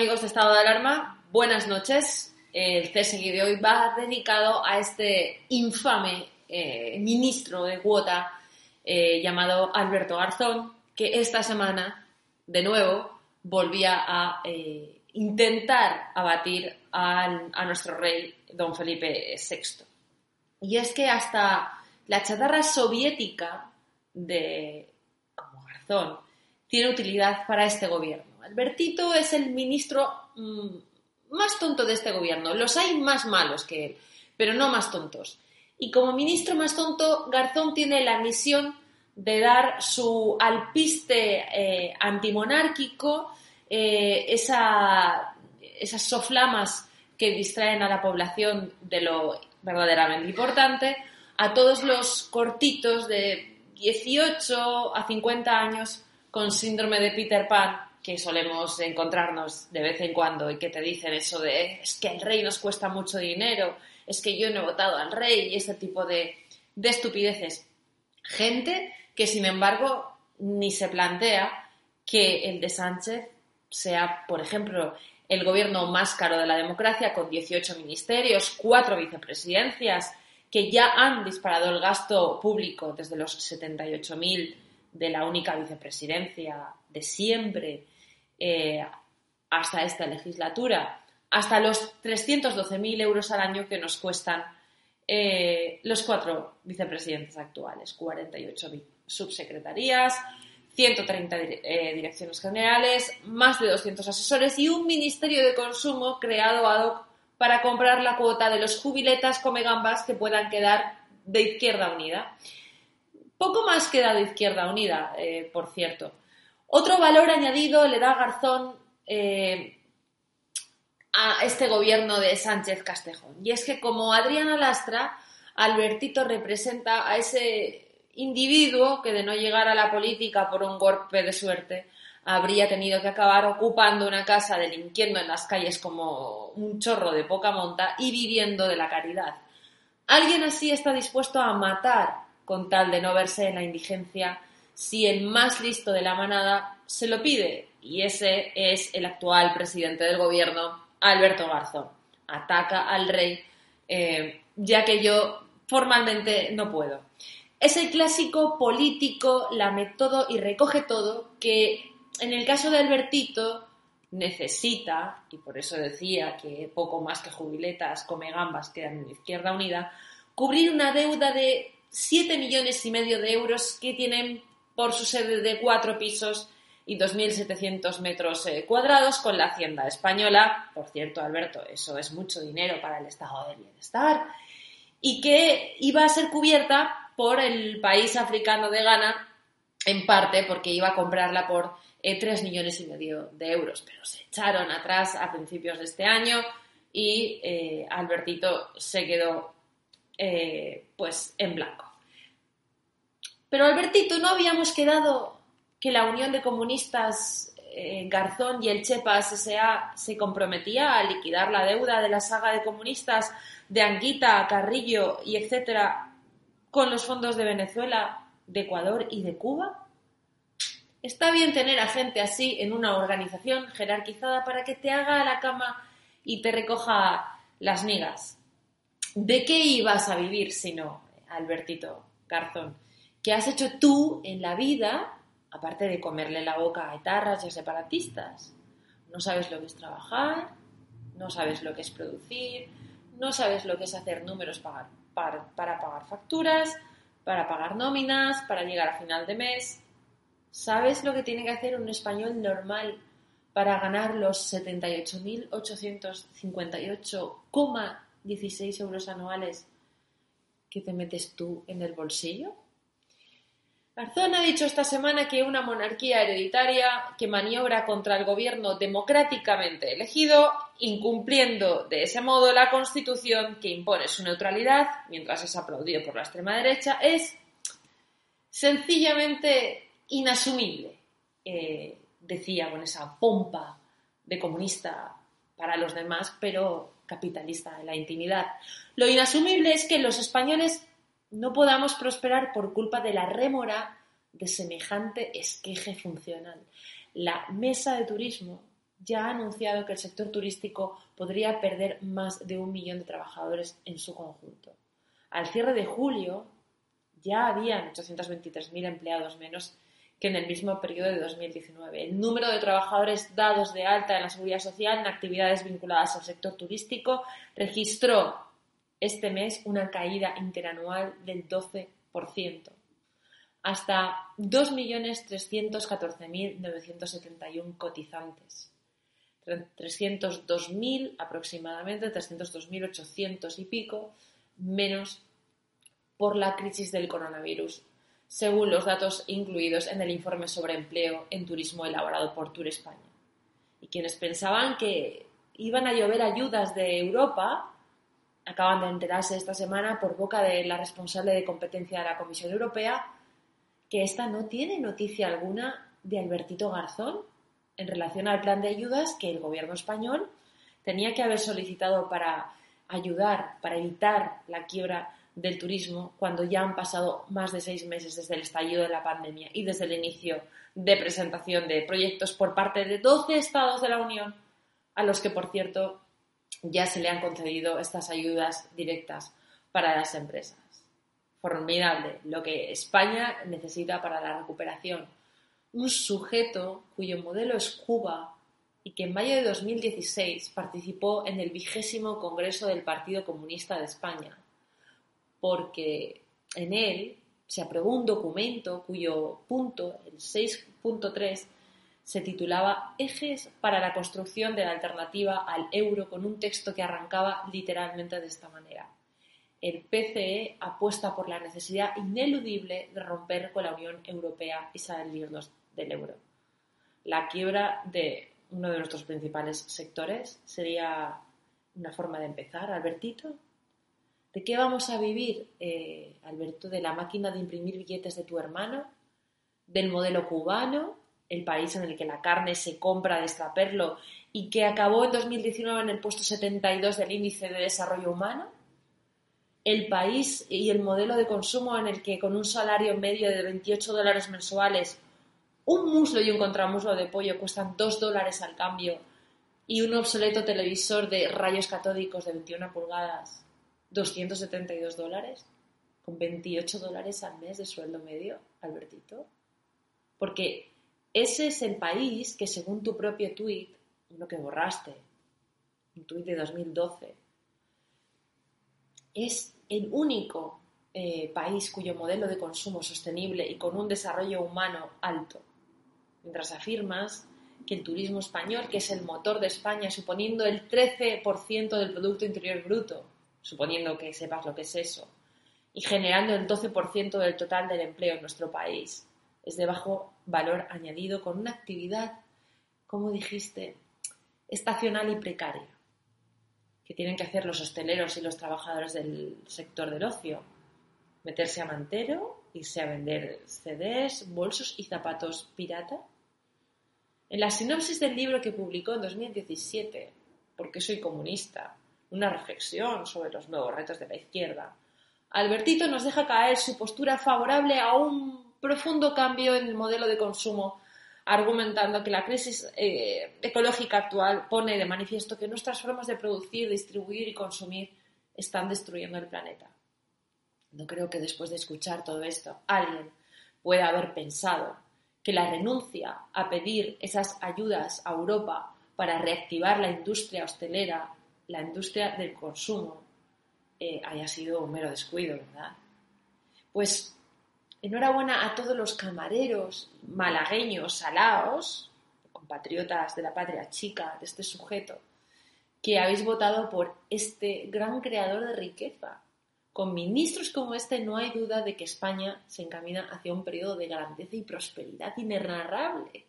Amigos de Estado de Alarma, buenas noches. El CSI de hoy va dedicado a este infame eh, ministro de cuota eh, llamado Alberto Garzón, que esta semana, de nuevo, volvía a eh, intentar abatir a nuestro rey, don Felipe VI. Y es que hasta la chatarra soviética de como Garzón tiene utilidad para este gobierno. Albertito es el ministro mm, más tonto de este gobierno. Los hay más malos que él, pero no más tontos. Y como ministro más tonto, Garzón tiene la misión de dar su alpiste eh, antimonárquico, eh, esas soflamas que distraen a la población de lo verdaderamente importante, a todos los cortitos de 18 a 50 años con síndrome de Peter Pan que solemos encontrarnos de vez en cuando y que te dicen eso de es que el rey nos cuesta mucho dinero, es que yo no he votado al rey y ese tipo de, de estupideces. Gente que sin embargo ni se plantea que el de Sánchez sea, por ejemplo, el gobierno más caro de la democracia, con 18 ministerios, cuatro vicepresidencias, que ya han disparado el gasto público desde los 78.000 de la única vicepresidencia de siempre eh, hasta esta legislatura, hasta los 312.000 euros al año que nos cuestan eh, los cuatro vicepresidentes actuales, 48 subsecretarías, 130 eh, direcciones generales, más de 200 asesores y un ministerio de consumo creado ad hoc para comprar la cuota de los jubiletas come gambas que puedan quedar de Izquierda Unida. Poco más queda de Izquierda Unida, por cierto. Otro valor añadido le da Garzón eh, a este gobierno de Sánchez Castejón. Y es que como Adriana Lastra, Albertito representa a ese individuo que de no llegar a la política por un golpe de suerte habría tenido que acabar ocupando una casa delinquiendo en las calles como un chorro de poca monta y viviendo de la caridad. Alguien así está dispuesto a matar con tal de no verse en la indigencia si el más listo de la manada se lo pide. Y ese es el actual presidente del gobierno, Alberto Garzón. Ataca al rey, eh, ya que yo formalmente no puedo. Es el clásico político, lame todo y recoge todo, que en el caso de Albertito necesita, y por eso decía que poco más que jubiletas come gambas quedan en Izquierda Unida, cubrir una deuda de 7 millones y medio de euros que tienen por su sede de cuatro pisos y 2.700 metros eh, cuadrados con la hacienda española. Por cierto, Alberto, eso es mucho dinero para el estado de bienestar. Y que iba a ser cubierta por el país africano de Ghana, en parte porque iba a comprarla por eh, 3 millones y medio de euros. Pero se echaron atrás a principios de este año y eh, Albertito se quedó eh, pues en blanco. Pero Albertito, ¿no habíamos quedado que la Unión de Comunistas eh, Garzón y el Chepas S.A. se comprometía a liquidar la deuda de la saga de comunistas de Anguita, Carrillo y etcétera con los fondos de Venezuela, de Ecuador y de Cuba? Está bien tener a gente así en una organización jerarquizada para que te haga la cama y te recoja las migas. ¿De qué ibas a vivir si no, Albertito Garzón? ¿Qué has hecho tú en la vida, aparte de comerle la boca a etarras y a separatistas? No sabes lo que es trabajar, no sabes lo que es producir, no sabes lo que es hacer números para, para, para pagar facturas, para pagar nóminas, para llegar a final de mes. ¿Sabes lo que tiene que hacer un español normal para ganar los 78.858,16 euros anuales que te metes tú en el bolsillo? Garzón ha dicho esta semana que una monarquía hereditaria que maniobra contra el gobierno democráticamente elegido, incumpliendo de ese modo la Constitución que impone su neutralidad, mientras es aplaudido por la extrema derecha, es sencillamente inasumible. Eh, decía con esa pompa de comunista para los demás, pero capitalista en la intimidad. Lo inasumible es que los españoles no podamos prosperar por culpa de la rémora de semejante esqueje funcional. La mesa de turismo ya ha anunciado que el sector turístico podría perder más de un millón de trabajadores en su conjunto. Al cierre de julio ya habían 823.000 empleados menos que en el mismo periodo de 2019. El número de trabajadores dados de alta en la seguridad social en actividades vinculadas al sector turístico registró este mes una caída interanual del 12%, hasta 2.314.971 cotizantes. 302.000 aproximadamente, 302.800 y pico, menos por la crisis del coronavirus según los datos incluidos en el informe sobre empleo en turismo elaborado por Tour España. Y quienes pensaban que iban a llover ayudas de Europa acaban de enterarse esta semana por boca de la responsable de competencia de la Comisión Europea que esta no tiene noticia alguna de Albertito Garzón en relación al plan de ayudas que el gobierno español tenía que haber solicitado para ayudar, para evitar la quiebra del turismo cuando ya han pasado más de seis meses desde el estallido de la pandemia y desde el inicio de presentación de proyectos por parte de 12 estados de la Unión, a los que, por cierto, ya se le han concedido estas ayudas directas para las empresas. Formidable lo que España necesita para la recuperación. Un sujeto cuyo modelo es Cuba y que en mayo de 2016 participó en el vigésimo Congreso del Partido Comunista de España, porque en él se aprobó un documento cuyo punto, el 6.3, se titulaba Ejes para la construcción de la alternativa al euro con un texto que arrancaba literalmente de esta manera. El PCE apuesta por la necesidad ineludible de romper con la Unión Europea y salirnos del euro. La quiebra de uno de nuestros principales sectores sería una forma de empezar, Albertito. ¿De qué vamos a vivir, eh, Alberto? ¿De la máquina de imprimir billetes de tu hermano? ¿Del modelo cubano? El país en el que la carne se compra de extraperlo y que acabó en 2019 en el puesto 72 del índice de desarrollo humano? el país y el modelo de consumo en el que con un salario medio de 28 dólares mensuales, un muslo y un contramuslo de pollo cuestan 2 dólares al cambio y un obsoleto televisor de rayos catódicos de 21 pulgadas 272 dólares, con 28 dólares al mes de sueldo medio, Albertito. Porque ese es el país que, según tu propio tuit, lo que borraste, un tuit de 2012, es el único eh, país cuyo modelo de consumo sostenible y con un desarrollo humano alto mientras afirmas que el turismo español, que es el motor de España, suponiendo el 13% del Producto Interior Bruto, suponiendo que sepas lo que es eso, y generando el 12% del total del empleo en nuestro país, es de bajo valor añadido con una actividad, como dijiste, estacional y precaria, que tienen que hacer los hosteleros y los trabajadores del sector del ocio, meterse a mantero, irse a vender CDs, bolsos y zapatos pirata. En la sinopsis del libro que publicó en 2017, ¿Por qué soy comunista? Una reflexión sobre los nuevos retos de la izquierda. Albertito nos deja caer su postura favorable a un profundo cambio en el modelo de consumo, argumentando que la crisis eh, ecológica actual pone de manifiesto que nuestras formas de producir, distribuir y consumir están destruyendo el planeta. No creo que después de escuchar todo esto alguien pueda haber pensado que la renuncia a pedir esas ayudas a Europa para reactivar la industria hostelera, la industria del consumo, eh, haya sido un mero descuido, ¿verdad? Pues enhorabuena a todos los camareros malagueños salaos, compatriotas de la patria chica de este sujeto, que habéis votado por este gran creador de riqueza, con ministros como este no hay duda de que España se encamina hacia un periodo de grandeza y prosperidad inenarrable.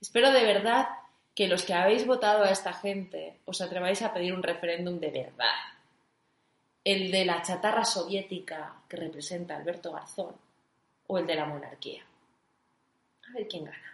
Espero de verdad que los que habéis votado a esta gente os atreváis a pedir un referéndum de verdad. El de la chatarra soviética que representa Alberto Garzón o el de la monarquía. A ver quién gana.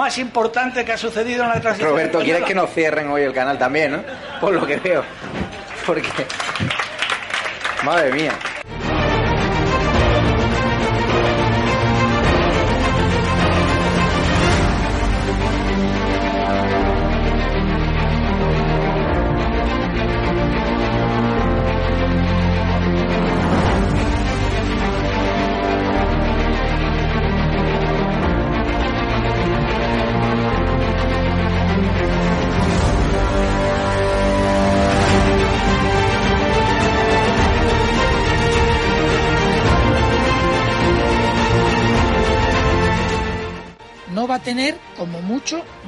Más importante que ha sucedido en la transición. Roberto, ¿quieres que nos cierren hoy el canal también, no? Por lo que veo. Porque. Madre mía.